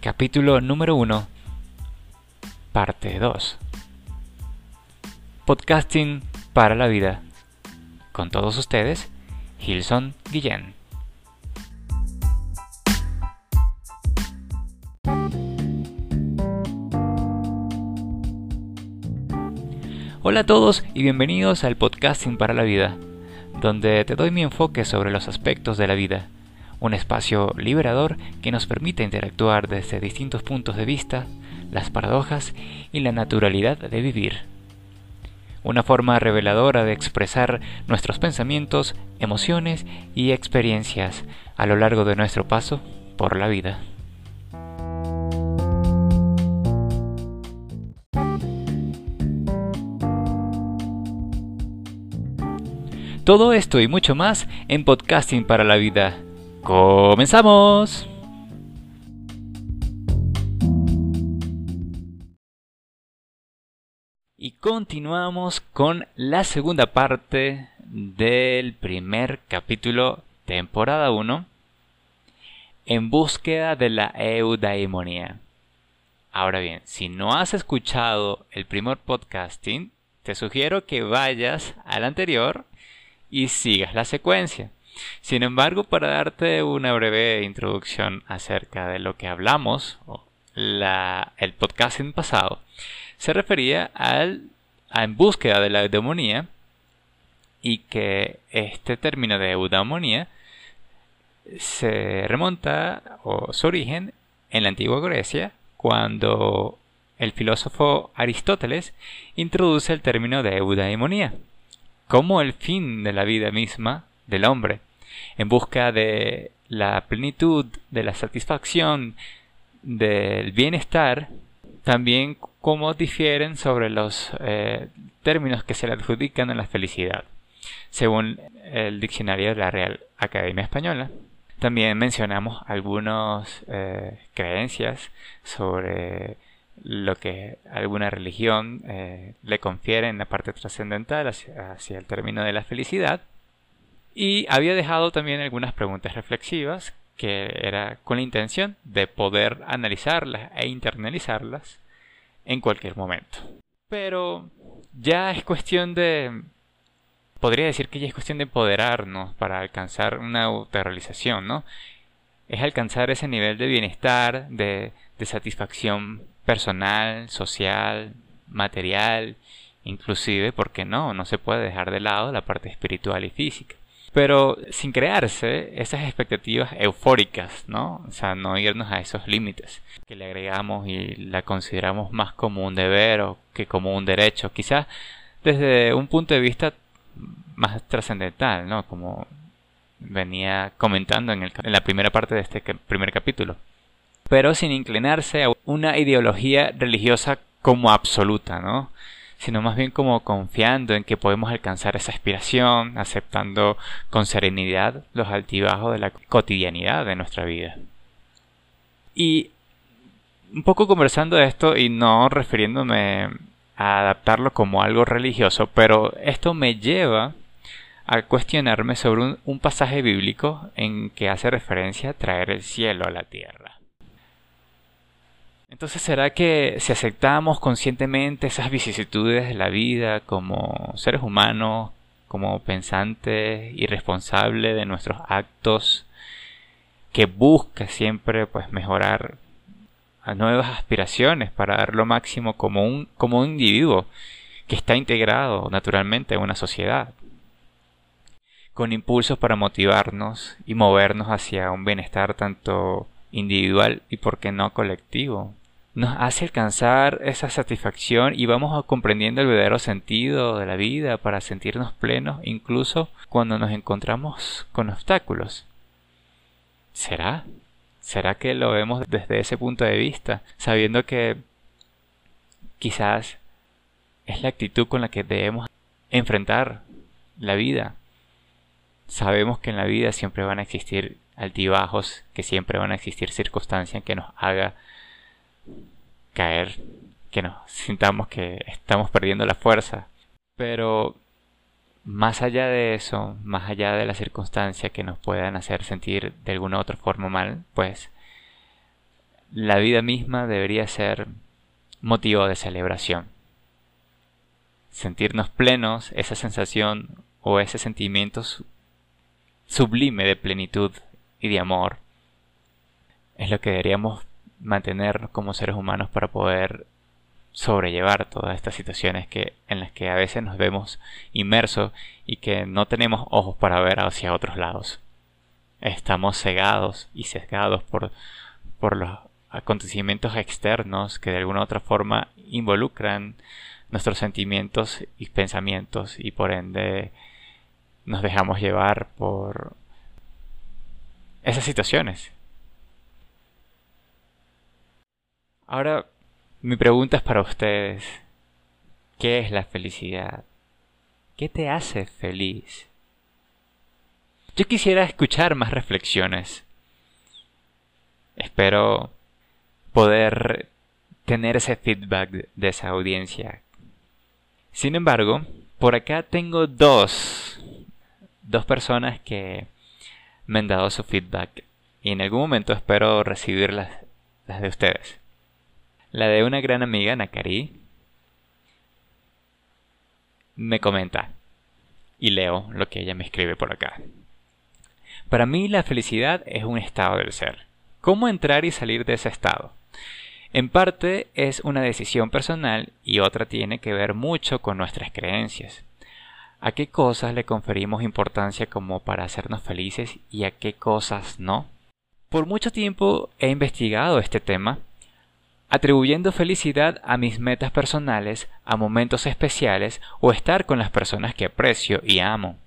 Capítulo número 1, parte 2. Podcasting para la vida. Con todos ustedes, Gilson Guillén. Hola a todos y bienvenidos al Podcasting para la vida, donde te doy mi enfoque sobre los aspectos de la vida un espacio liberador que nos permite interactuar desde distintos puntos de vista, las paradojas y la naturalidad de vivir. Una forma reveladora de expresar nuestros pensamientos, emociones y experiencias a lo largo de nuestro paso por la vida. Todo esto y mucho más en Podcasting para la Vida ¡Comenzamos! Y continuamos con la segunda parte del primer capítulo, temporada 1, en búsqueda de la eudaimonía. Ahora bien, si no has escuchado el primer podcasting, te sugiero que vayas al anterior y sigas la secuencia. Sin embargo, para darte una breve introducción acerca de lo que hablamos, el podcast en pasado, se refería al, a en búsqueda de la eudemonía y que este término de eudemonía se remonta o su origen en la antigua Grecia cuando el filósofo Aristóteles introduce el término de eudaimonía como el fin de la vida misma del hombre en busca de la plenitud, de la satisfacción, del bienestar, también cómo difieren sobre los eh, términos que se le adjudican a la felicidad, según el diccionario de la Real Academia Española. También mencionamos algunas eh, creencias sobre lo que alguna religión eh, le confiere en la parte trascendental hacia el término de la felicidad. Y había dejado también algunas preguntas reflexivas que era con la intención de poder analizarlas e internalizarlas en cualquier momento. Pero ya es cuestión de... Podría decir que ya es cuestión de empoderarnos para alcanzar una autorrealización, ¿no? Es alcanzar ese nivel de bienestar, de, de satisfacción personal, social, material, inclusive, porque no, no se puede dejar de lado la parte espiritual y física pero sin crearse esas expectativas eufóricas, ¿no? O sea, no irnos a esos límites que le agregamos y la consideramos más como un deber o que como un derecho, quizás desde un punto de vista más trascendental, ¿no? Como venía comentando en, en la primera parte de este primer capítulo, pero sin inclinarse a una ideología religiosa como absoluta, ¿no? Sino más bien como confiando en que podemos alcanzar esa aspiración, aceptando con serenidad los altibajos de la cotidianidad de nuestra vida. Y un poco conversando de esto y no refiriéndome a adaptarlo como algo religioso, pero esto me lleva a cuestionarme sobre un, pasaje bíblico en que hace referencia a traer el cielo a la tierra. Entonces, ¿será que si aceptamos conscientemente esas vicisitudes de la vida como seres humanos, como pensantes y responsables de nuestros actos, que busca siempre pues mejorar a nuevas aspiraciones para dar lo máximo como un, como un individuo que está integrado naturalmente en una sociedad, con impulsos para motivarnos y movernos hacia un bienestar tanto individual y por qué no colectivo, nos hace alcanzar esa satisfacción y vamos comprendiendo el verdadero sentido de la vida para sentirnos plenos incluso cuando nos encontramos con obstáculos. ¿Será? ¿Será que lo vemos desde ese punto de vista, sabiendo que quizás es la actitud con la que debemos enfrentar la vida? Sabemos que en la vida siempre van a existir altibajos, que siempre van a existir circunstancias que nos haga caer, que nos sintamos que estamos perdiendo la fuerza. Pero más allá de eso, más allá de las circunstancias que nos puedan hacer sentir de alguna otra forma mal, pues la vida misma debería ser motivo de celebración. Sentirnos plenos, esa sensación o ese sentimiento sublime de plenitud y de amor, es lo que deberíamos mantener como seres humanos para poder sobrellevar todas estas situaciones que en las que a veces nos vemos inmersos y que no tenemos ojos para ver hacia otros lados. Estamos cegados y sesgados por, por los acontecimientos externos que de alguna u otra forma involucran nuestros sentimientos y pensamientos y por ende nos dejamos llevar por esas situaciones. Ahora, mi pregunta es para ustedes. ¿Qué es la felicidad? ¿Qué te hace feliz? Yo quisiera escuchar más reflexiones. Espero poder tener ese feedback de esa audiencia. Sin embargo, por acá tengo dos, dos personas que me han dado su feedback y en algún momento espero recibir las, las de ustedes. La de una gran amiga, Nakari, me comenta y leo lo que ella me escribe por acá. Para mí la felicidad es un estado del ser. ¿Cómo entrar y salir de ese estado? En parte es una decisión personal y otra tiene que ver mucho con nuestras creencias. ¿A qué cosas le conferimos importancia como para hacernos felices y a qué cosas no? Por mucho tiempo he investigado este tema atribuyendo felicidad a mis metas personales, a momentos especiales o estar con las personas que aprecio y amo.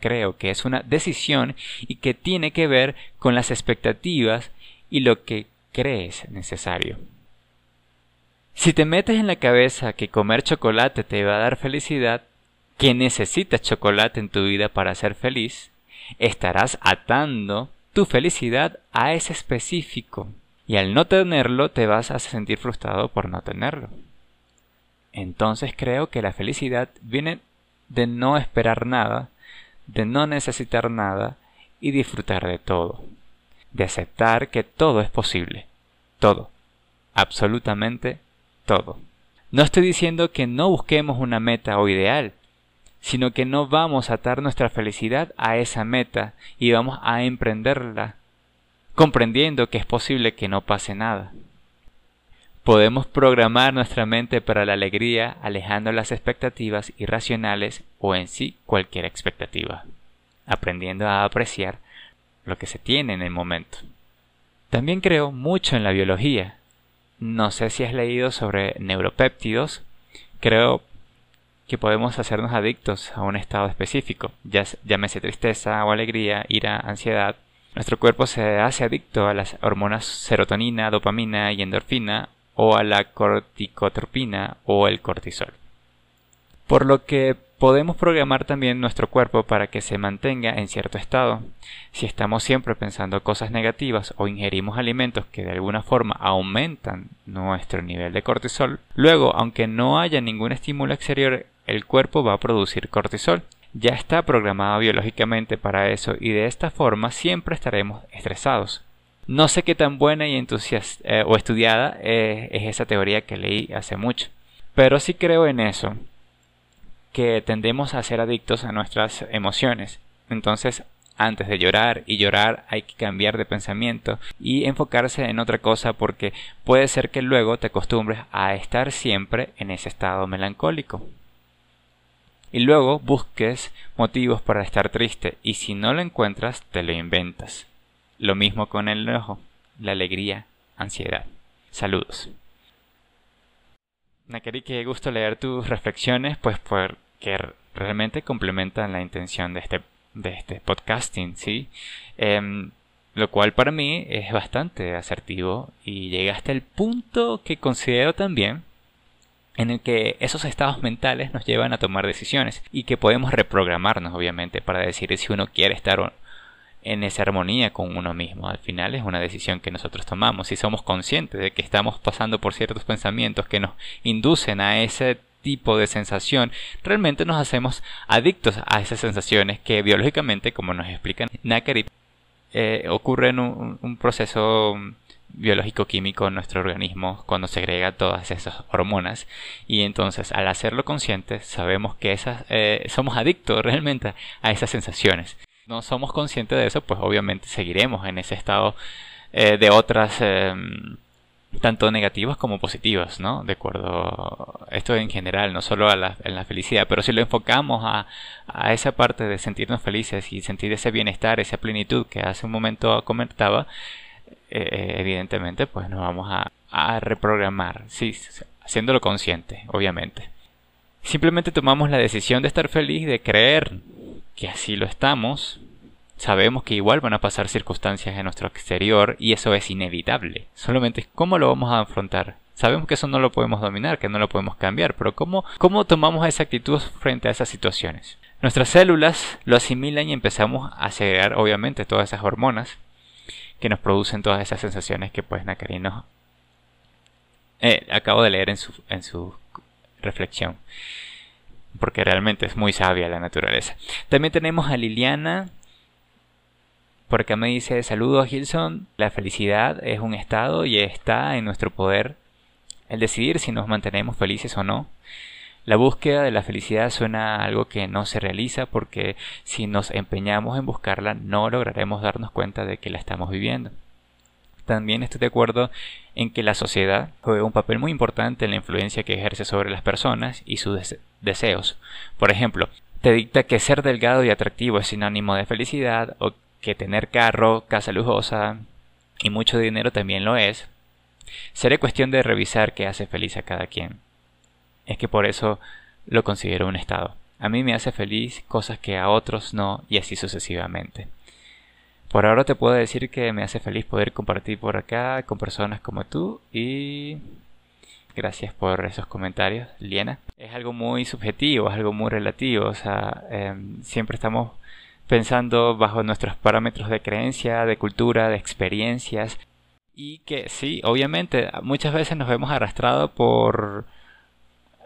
Creo que es una decisión y que tiene que ver con las expectativas y lo que crees necesario. Si te metes en la cabeza que comer chocolate te va a dar felicidad, que necesitas chocolate en tu vida para ser feliz, estarás atando tu felicidad a ese específico y al no tenerlo te vas a sentir frustrado por no tenerlo. Entonces creo que la felicidad viene de no esperar nada, de no necesitar nada y disfrutar de todo, de aceptar que todo es posible, todo, absolutamente todo. No estoy diciendo que no busquemos una meta o ideal, sino que no vamos a atar nuestra felicidad a esa meta y vamos a emprenderla comprendiendo que es posible que no pase nada. Podemos programar nuestra mente para la alegría alejando las expectativas irracionales o en sí cualquier expectativa, aprendiendo a apreciar lo que se tiene en el momento. También creo mucho en la biología. No sé si has leído sobre neuropéptidos. Creo que podemos hacernos adictos a un estado específico, ya llámese tristeza o alegría, ira, ansiedad, nuestro cuerpo se hace adicto a las hormonas serotonina, dopamina y endorfina o a la corticotropina o el cortisol. Por lo que podemos programar también nuestro cuerpo para que se mantenga en cierto estado. Si estamos siempre pensando cosas negativas o ingerimos alimentos que de alguna forma aumentan nuestro nivel de cortisol, luego, aunque no haya ningún estímulo exterior, el cuerpo va a producir cortisol ya está programado biológicamente para eso y de esta forma siempre estaremos estresados. No sé qué tan buena y entusiasta eh, o estudiada eh, es esa teoría que leí hace mucho, pero sí creo en eso, que tendemos a ser adictos a nuestras emociones. Entonces, antes de llorar y llorar hay que cambiar de pensamiento y enfocarse en otra cosa porque puede ser que luego te acostumbres a estar siempre en ese estado melancólico y luego busques motivos para estar triste y si no lo encuentras te lo inventas. Lo mismo con el enojo, la alegría, ansiedad. Saludos. Nakeri, qué gusto leer tus reflexiones, pues porque realmente complementan la intención de este, de este podcasting, ¿sí? Em, lo cual para mí es bastante asertivo y llega hasta el punto que considero también en el que esos estados mentales nos llevan a tomar decisiones y que podemos reprogramarnos obviamente para decir si uno quiere estar en esa armonía con uno mismo. Al final es una decisión que nosotros tomamos. Si somos conscientes de que estamos pasando por ciertos pensamientos que nos inducen a ese tipo de sensación, realmente nos hacemos adictos a esas sensaciones que biológicamente, como nos explican Nakari, eh, ocurre en un, proceso biológico-químico en nuestro organismo cuando segrega todas esas hormonas y entonces al hacerlo consciente sabemos que esas, eh, somos adictos realmente a esas sensaciones. No somos conscientes de eso, pues obviamente seguiremos en ese estado eh, de otras em, tanto negativas como positivas, ¿no? De acuerdo, esto en general, no solo a la, en la felicidad, pero si lo enfocamos a, a, esa parte de sentirnos felices y sentir ese bienestar, esa plenitud que hace un momento comentaba, eh, evidentemente pues nos vamos a, reprogramar, sí, haciéndolo consciente, obviamente. Simplemente tomamos la decisión de estar feliz, de creer que así lo estamos, sabemos que igual van a pasar circunstancias en nuestro exterior y eso es inevitable. Solamente cómo lo vamos a afrontar. Sabemos que eso no lo podemos dominar, que no lo podemos cambiar, pero ¿cómo, cómo tomamos esa actitud frente a esas situaciones? Nuestras células lo asimilan y empezamos a segregar obviamente todas esas hormonas que nos producen todas esas sensaciones que pues Nakari nos eh, acabo de leer en su, en su reflexión porque realmente es muy sabia la naturaleza. También tenemos a Liliana. Por acá me dice, saludos Gilson, la felicidad es un estado y está en nuestro poder el decidir si nos mantenemos felices o no. La búsqueda de la felicidad suena a algo que no se realiza porque si nos empeñamos en buscarla no lograremos darnos cuenta de que la estamos viviendo. También estoy de acuerdo en que la sociedad juega un papel muy importante en la influencia que ejerce sobre las personas y sus deseos. Por ejemplo, te dicta que ser delgado y atractivo es sinónimo de felicidad o que tener carro, casa lujosa y mucho dinero también lo es. Seré cuestión de revisar qué hace feliz a cada quien es que por eso lo considero un estado. A mí me hace feliz cosas que a otros no y así sucesivamente. Por ahora te puedo decir que me hace feliz poder compartir por acá con personas como tú y gracias por esos comentarios, Liena. Es algo muy subjetivo, es algo muy relativo, o sea, em, siempre estamos pensando bajo nuestros parámetros de creencia, de cultura, de experiencias y que sí, obviamente muchas veces nos vemos arrastrados por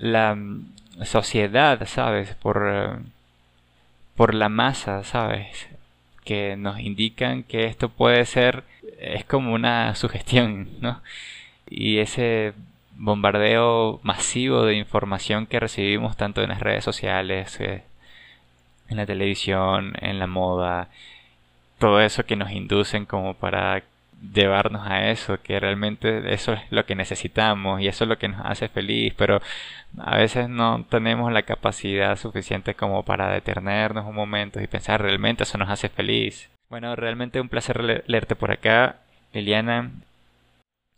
la mm, sociedad, ¿sabes? Por, eh, por la masa, ¿sabes? Que nos indican que esto puede ser, es como una sugestión, ¿no? Y ese bombardeo masivo de información que recibimos tanto en las redes sociales, eh, en la televisión, en la moda, todo eso que nos inducen como para llevarnos a eso, que realmente eso es lo que necesitamos y eso es lo que nos hace feliz, pero a veces no tenemos la capacidad suficiente como para detenernos un momento y pensar realmente eso nos hace feliz. Bueno, realmente un placer leerte por acá, Liliana.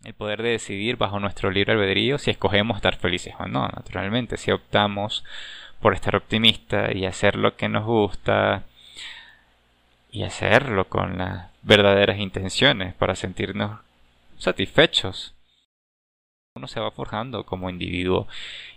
El poder de decidir bajo nuestro libre albedrío si escogemos estar felices o no, naturalmente, si optamos por estar optimista y hacer lo que nos gusta y hacerlo con las verdaderas intenciones para sentirnos satisfechos. Uno se va forjando como individuo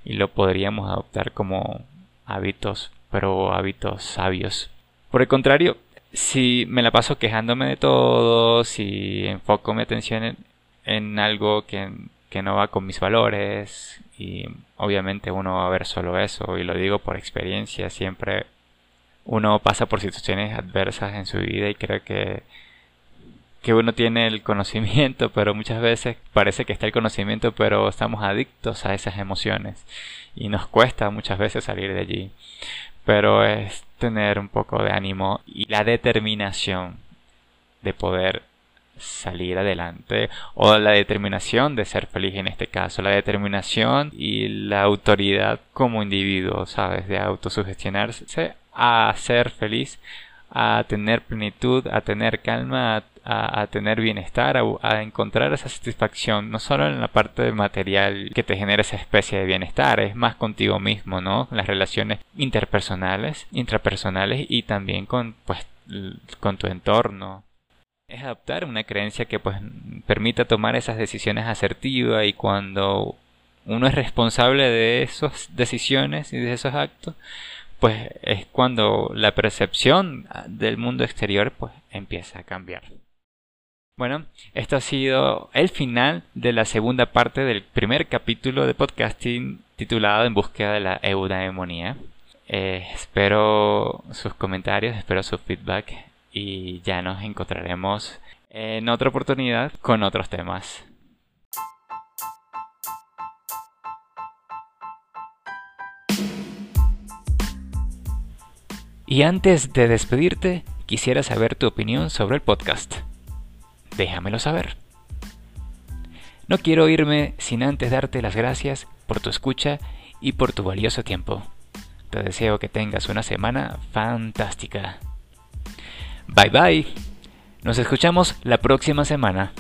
y lo podríamos adoptar como hábitos, pero hábitos sabios. Por el contrario, si me la paso quejándome de todo, si enfoco mi atención en, en algo que, que no va con mis valores, y obviamente uno va a ver solo eso, y lo digo por experiencia, siempre uno pasa por situaciones adversas en su vida y creo que que uno tiene el conocimiento, pero muchas veces parece que está el conocimiento, pero estamos adictos a esas emociones y nos cuesta muchas veces salir de allí. Pero es tener un poco de ánimo y la determinación de poder salir adelante o la determinación de ser feliz en este caso, la determinación y la autoridad como individuo, ¿sabes? De autosugestionarse a ser feliz, a tener plenitud, a tener calma, a, tener bienestar, a, encontrar esa satisfacción, no solo en la parte material que te genera esa especie de bienestar, es más contigo mismo, ¿no? Las relaciones interpersonales, intrapersonales y también con, pues, con tu entorno. Es adoptar una creencia que pues permita tomar esas decisiones asertivas y cuando uno es responsable de esas decisiones y de esos actos, pues es cuando la percepción del mundo exterior pues empieza a cambiar. Bueno, esto ha sido el final de la segunda parte del primer capítulo de podcasting titulado En búsqueda de la eudaemonía. Eh, espero sus comentarios, espero su feedback y ya nos encontraremos en otra oportunidad con otros temas. Y antes de despedirte, quisiera saber tu opinión sobre el podcast. Déjamelo saber. No quiero irme sin antes darte las gracias por tu escucha y por tu valioso tiempo. Te deseo que tengas una semana fantástica. Bye bye. Nos escuchamos la próxima semana.